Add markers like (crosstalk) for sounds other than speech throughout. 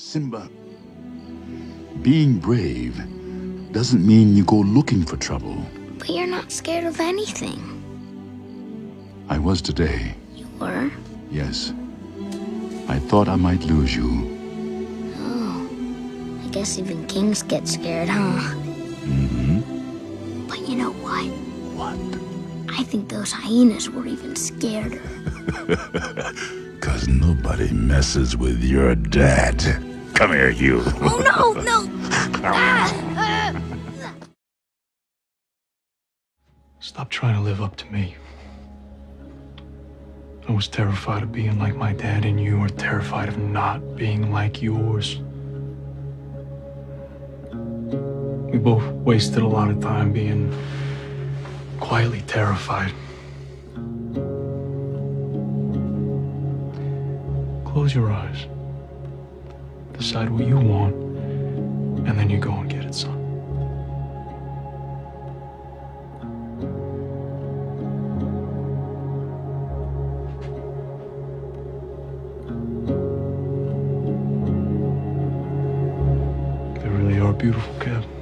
Simba, being brave doesn't mean you go looking for trouble. But you're not scared of anything. I was today. You were? Yes. I thought I might lose you. Oh. I guess even kings get scared, huh? Mm-hmm. But you know what? What? I think those hyenas were even scareder. (laughs) Cause nobody messes with your dad. Come here, you. oh no, no! Ah, ah. Stop trying to live up to me. I was terrified of being like my dad, and you were terrified of not being like yours. We both wasted a lot of time being quietly terrified. Close your eyes. Decide what you want, and then you go and get it, son. They really are beautiful, Kev.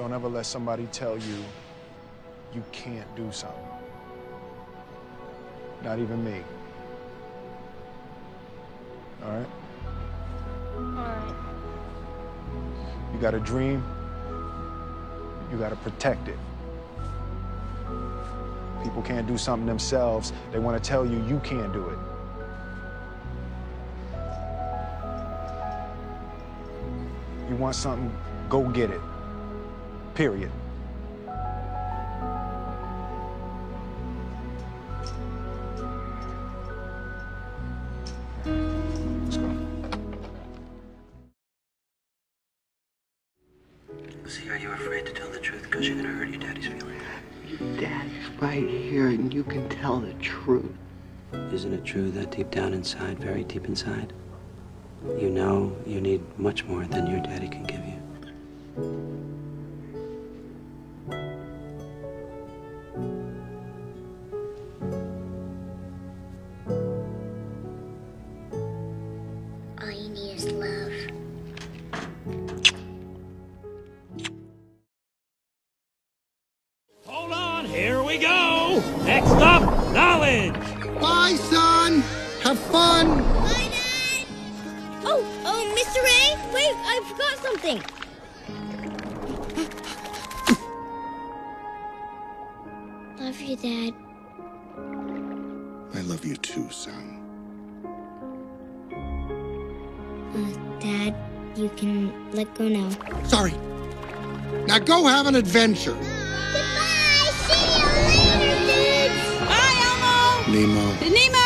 Don't ever let somebody tell you you can't do something. Not even me. All right? Alright. You got a dream, you got to protect it. People can't do something themselves, they want to tell you you can't do it. You want something, go get it. Period. Let's go. See, are you afraid to tell the truth because you're gonna hurt your daddy's feelings? Your daddy's right here, and you can tell the truth. Isn't it true that deep down inside, very deep inside, you know you need much more than your daddy can give you? Next up, knowledge. Bye, son. Have fun. Bye, Dad! Oh, oh, Mr. Ray, wait, I forgot something. Love you, Dad. I love you too, son. Uh, Dad, you can let go now. Sorry. Now go have an adventure. Nemo. Nemo!